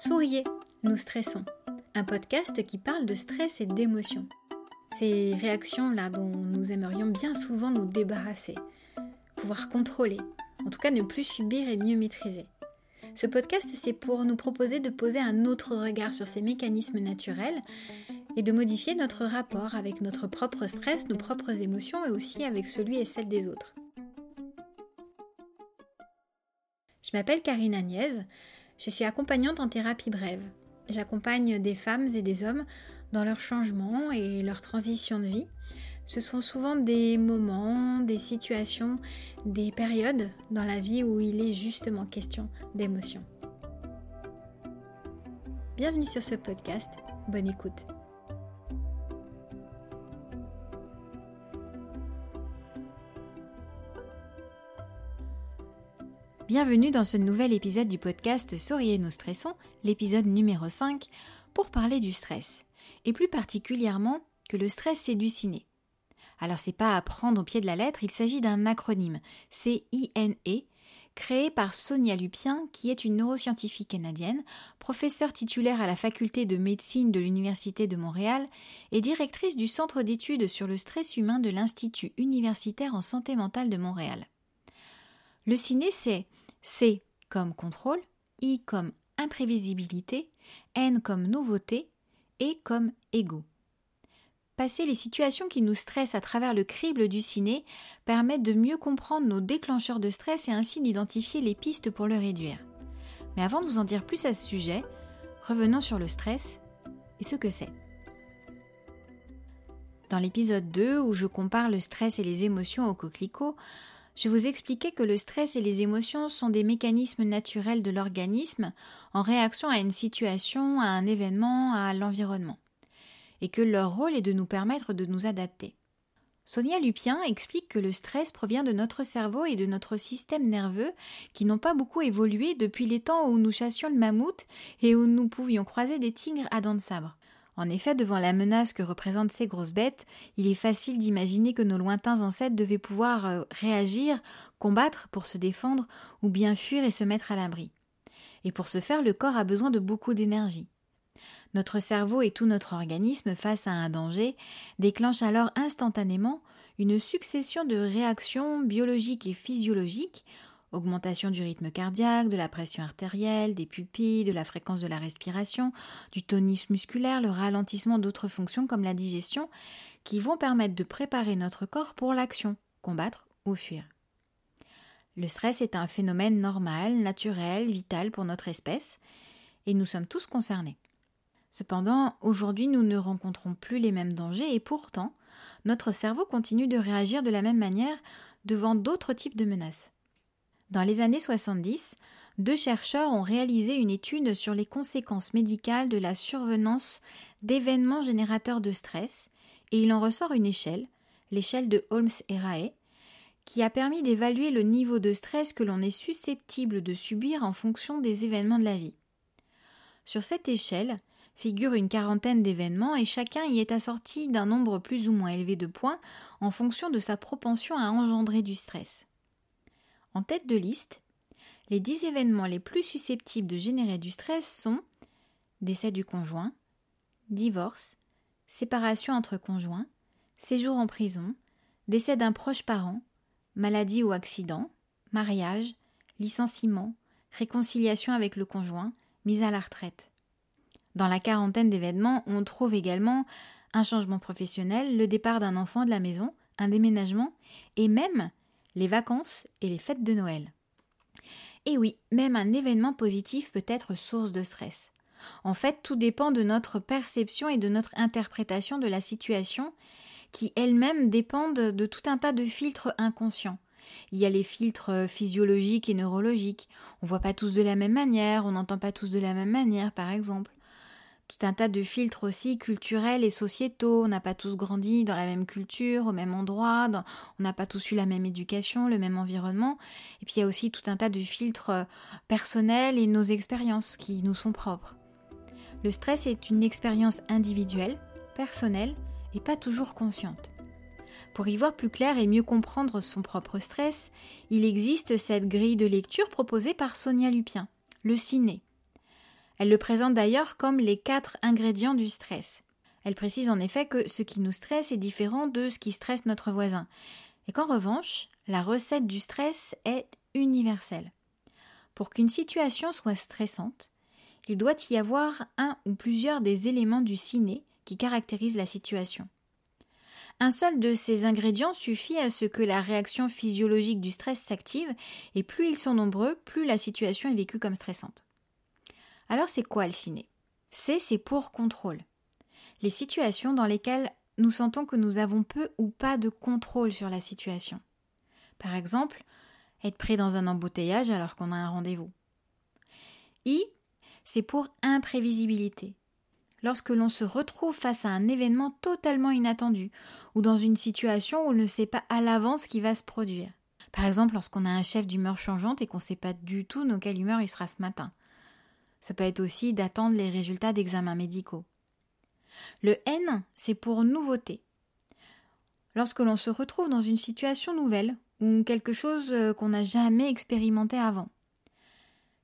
Souriez, nous stressons. Un podcast qui parle de stress et d'émotions. Ces réactions-là dont nous aimerions bien souvent nous débarrasser, pouvoir contrôler, en tout cas ne plus subir et mieux maîtriser. Ce podcast, c'est pour nous proposer de poser un autre regard sur ces mécanismes naturels et de modifier notre rapport avec notre propre stress, nos propres émotions et aussi avec celui et celle des autres. Je m'appelle Karine Agnès, je suis accompagnante en thérapie brève. J'accompagne des femmes et des hommes dans leur changement et leur transition de vie. Ce sont souvent des moments, des situations, des périodes dans la vie où il est justement question d'émotion. Bienvenue sur ce podcast, bonne écoute. Bienvenue dans ce nouvel épisode du podcast Souriez nous stressons, l'épisode numéro 5, pour parler du stress, et plus particulièrement que le stress c'est du ciné. Alors c'est pas à prendre au pied de la lettre, il s'agit d'un acronyme, C-I-N-E, créé par Sonia Lupien, qui est une neuroscientifique canadienne, professeure titulaire à la faculté de médecine de l'Université de Montréal et directrice du Centre d'études sur le stress humain de l'Institut universitaire en santé mentale de Montréal. Le ciné, c'est C comme contrôle, I comme imprévisibilité, N comme nouveauté, et comme ego. Passer les situations qui nous stressent à travers le crible du ciné permet de mieux comprendre nos déclencheurs de stress et ainsi d'identifier les pistes pour le réduire. Mais avant de vous en dire plus à ce sujet, revenons sur le stress et ce que c'est. Dans l'épisode 2 où je compare le stress et les émotions au coquelicot, je vous expliquais que le stress et les émotions sont des mécanismes naturels de l'organisme en réaction à une situation, à un événement, à l'environnement, et que leur rôle est de nous permettre de nous adapter. Sonia Lupien explique que le stress provient de notre cerveau et de notre système nerveux qui n'ont pas beaucoup évolué depuis les temps où nous chassions le mammouth et où nous pouvions croiser des tigres à dents de sabre. En effet, devant la menace que représentent ces grosses bêtes, il est facile d'imaginer que nos lointains ancêtres devaient pouvoir euh, réagir, combattre pour se défendre, ou bien fuir et se mettre à l'abri. Et pour ce faire, le corps a besoin de beaucoup d'énergie. Notre cerveau et tout notre organisme, face à un danger, déclenchent alors instantanément une succession de réactions biologiques et physiologiques augmentation du rythme cardiaque, de la pression artérielle, des pupilles, de la fréquence de la respiration, du tonus musculaire, le ralentissement d'autres fonctions comme la digestion, qui vont permettre de préparer notre corps pour l'action, combattre ou fuir. Le stress est un phénomène normal, naturel, vital pour notre espèce, et nous sommes tous concernés. Cependant, aujourd'hui, nous ne rencontrons plus les mêmes dangers et pourtant, notre cerveau continue de réagir de la même manière devant d'autres types de menaces. Dans les années 70, deux chercheurs ont réalisé une étude sur les conséquences médicales de la survenance d'événements générateurs de stress, et il en ressort une échelle, l'échelle de Holmes et Rae, qui a permis d'évaluer le niveau de stress que l'on est susceptible de subir en fonction des événements de la vie. Sur cette échelle figure une quarantaine d'événements et chacun y est assorti d'un nombre plus ou moins élevé de points en fonction de sa propension à engendrer du stress. En tête de liste, les 10 événements les plus susceptibles de générer du stress sont décès du conjoint, divorce, séparation entre conjoints, séjour en prison, décès d'un proche parent, maladie ou accident, mariage, licenciement, réconciliation avec le conjoint, mise à la retraite. Dans la quarantaine d'événements, on trouve également un changement professionnel, le départ d'un enfant de la maison, un déménagement et même les vacances et les fêtes de Noël. Et oui, même un événement positif peut être source de stress. En fait, tout dépend de notre perception et de notre interprétation de la situation, qui elles-mêmes dépendent de tout un tas de filtres inconscients. Il y a les filtres physiologiques et neurologiques. On voit pas tous de la même manière, on n'entend pas tous de la même manière, par exemple tout un tas de filtres aussi culturels et sociétaux. On n'a pas tous grandi dans la même culture, au même endroit, on n'a pas tous eu la même éducation, le même environnement. Et puis il y a aussi tout un tas de filtres euh, personnels et nos expériences qui nous sont propres. Le stress est une expérience individuelle, personnelle et pas toujours consciente. Pour y voir plus clair et mieux comprendre son propre stress, il existe cette grille de lecture proposée par Sonia Lupien, le ciné Elle le présente d'ailleurs comme les quatre ingrédients du stress. Elle précise en effet que ce qui nous stresse est différent de ce qui stresse notre voisin, et qu'en revanche, la recette du stress est universelle. Pour qu'une situation soit stressante, il doit y avoir un ou plusieurs des éléments du ciné qui caractérisent la situation. Un seul de ces ingrédients suffit à ce que la réaction physiologique du stress s'active, et plus ils sont nombreux, plus la situation est vécue comme stressante. Alors c'est quoi le ciné? C, c'est pour contrôle. Les situations dans lesquelles nous sentons que nous avons peu ou pas de contrôle sur la situation. Par exemple, être pris dans un embouteillage alors qu'on a un rendez-vous. I, c'est pour imprévisibilité. Lorsque l'on se retrouve face à un événement totalement inattendu ou dans une situation où on ne sait pas à l'avance ce qui va se produire. Par exemple, lorsqu'on a un chef d'humeur changeante et qu'on ne sait pas du tout dans quelle humeur il sera ce matin. Ça peut être aussi d'attendre les résultats d'examens médicaux. Le N, c'est pour nouveauté. Lorsque l'on se retrouve dans une situation nouvelle ou quelque chose euh, qu'on n'a jamais expérimenté avant.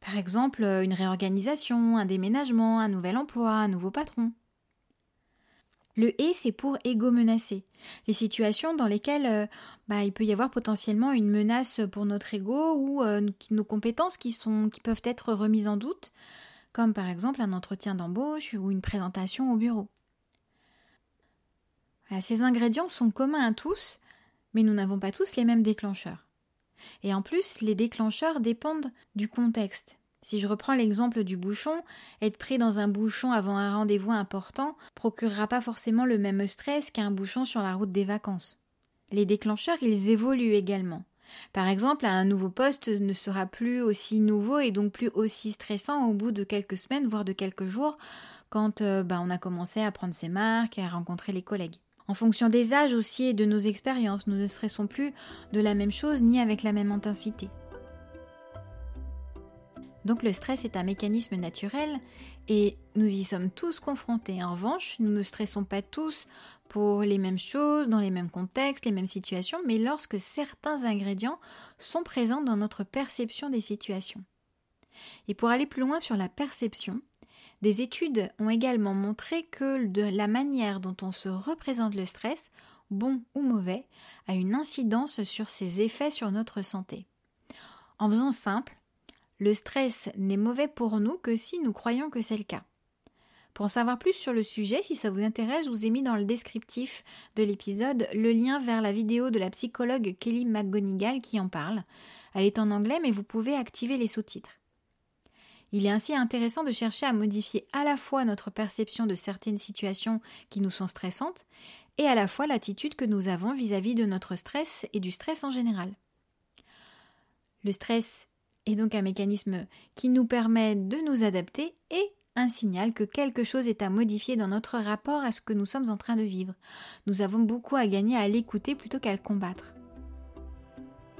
Par exemple, euh, une réorganisation, un déménagement, un nouvel emploi, un nouveau patron. Le et, c'est pour égo menacé. Les situations dans lesquelles euh, bah, il peut y avoir potentiellement une menace pour notre ego ou euh, nos compétences qui, peuvent être remises en doute, comme par exemple un entretien d'embauche ou une présentation au bureau. ces ingrédients sont communs à tous, mais nous n'avons pas tous les mêmes déclencheurs. Et en plus, les déclencheurs dépendent du contexte. Si je reprends l'exemple du bouchon, être pris dans un bouchon avant un rendez-vous important procurera pas forcément le même stress qu'un bouchon sur la route des vacances. Les déclencheurs, ils évoluent également. Par exemple, un nouveau poste ne sera plus aussi nouveau et donc plus aussi stressant au bout de quelques semaines, voire de quelques jours, quand euh, bah, on a commencé à prendre ses marques et à rencontrer les collègues. En fonction des âges aussi et de nos expériences, nous ne stressons plus de la même chose ni avec la même intensité. Donc le stress est un mécanisme naturel et nous y sommes tous confrontés. En revanche, nous ne stressons pas tous pour les mêmes choses, dans les mêmes contextes, les mêmes situations, mais lorsque certains ingrédients sont présents dans notre perception des situations. Et pour aller plus loin sur la perception, des études ont également montré que de la manière dont on se représente le stress, bon ou mauvais, a une incidence sur ses effets sur notre santé. En faisant simple, le stress n'est mauvais pour nous que si nous croyons que c'est le cas. Pour en savoir plus sur le sujet, si ça vous intéresse, je vous ai mis dans le descriptif de l'épisode le lien vers la vidéo de la psychologue Kelly McGonigal qui en parle. Elle est en anglais mais vous pouvez activer les sous-titres. Il est ainsi intéressant de chercher à modifier à la fois notre perception de certaines situations qui nous sont stressantes et à la fois l'attitude que nous avons vis-à-vis de notre stress et du stress en général. Le stress est donc un mécanisme qui nous permet de nous adapter et un signal que quelque chose est à modifier dans notre rapport à ce que nous sommes en train de vivre. Nous avons beaucoup à gagner à l'écouter plutôt qu'à le combattre.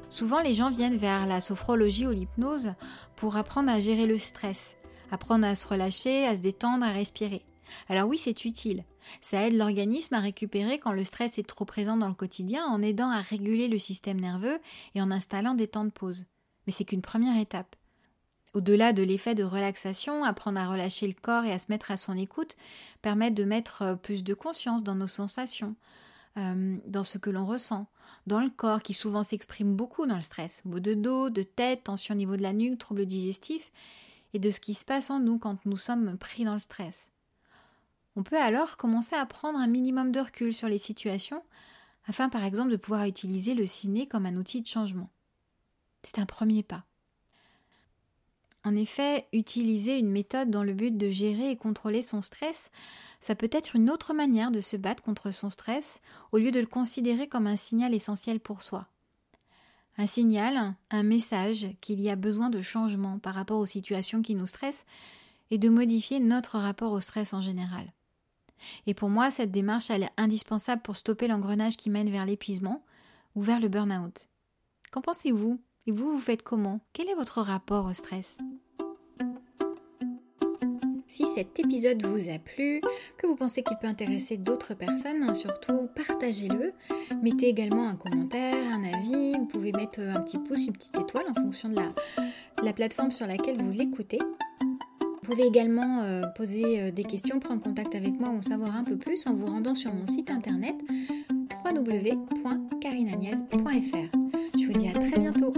Souvent, les gens viennent vers la sophrologie ou l'hypnose pour apprendre à gérer le stress, apprendre à se relâcher, à se détendre, à respirer. Alors oui, c'est utile. Ça aide l'organisme à récupérer quand le stress est trop présent dans le quotidien en aidant à réguler le système nerveux et en installant des temps de pause. Mais c'est qu'une première étape. Au-delà de l'effet de relaxation, apprendre à relâcher le corps et à se mettre à son écoute permet de mettre plus de conscience dans nos sensations, euh, dans ce que l'on ressent, dans le corps qui souvent s'exprime beaucoup dans le stress, maux de dos, de tête, tension au niveau de la nuque, troubles digestifs, et de ce qui se passe en nous quand nous sommes pris dans le stress. On peut alors commencer à prendre un minimum de recul sur les situations, afin par exemple de pouvoir utiliser le ciné comme un outil de changement. C'est un premier pas. En effet, utiliser une méthode dans le but de gérer et contrôler son stress ça peut être une autre manière de se battre contre son stress au lieu de le considérer comme un signal essentiel pour soi. Un signal, un message qu'il y a besoin de changement par rapport aux situations qui nous stressent et de modifier notre rapport au stress en général. Et pour moi, cette démarche elle est indispensable pour stopper l'engrenage qui mène vers l'épuisement ou vers le burn-out. Qu'en pensez-vous? Et vous, vous faites comment? Quel est votre rapport au stress? Si cet épisode vous a plu, que vous pensez qu'il peut intéresser d'autres personnes, hein, surtout partagez-le. Mettez également un commentaire, un avis. Vous pouvez mettre un petit pouce, une petite étoile en fonction de la, la plateforme sur laquelle vous l'écoutez. Vous pouvez également euh, poser euh, des questions, prendre contact avec moi ou en savoir un peu plus en vous rendant sur mon site internet www.carinagnès.fr. Je vous dis à très bientôt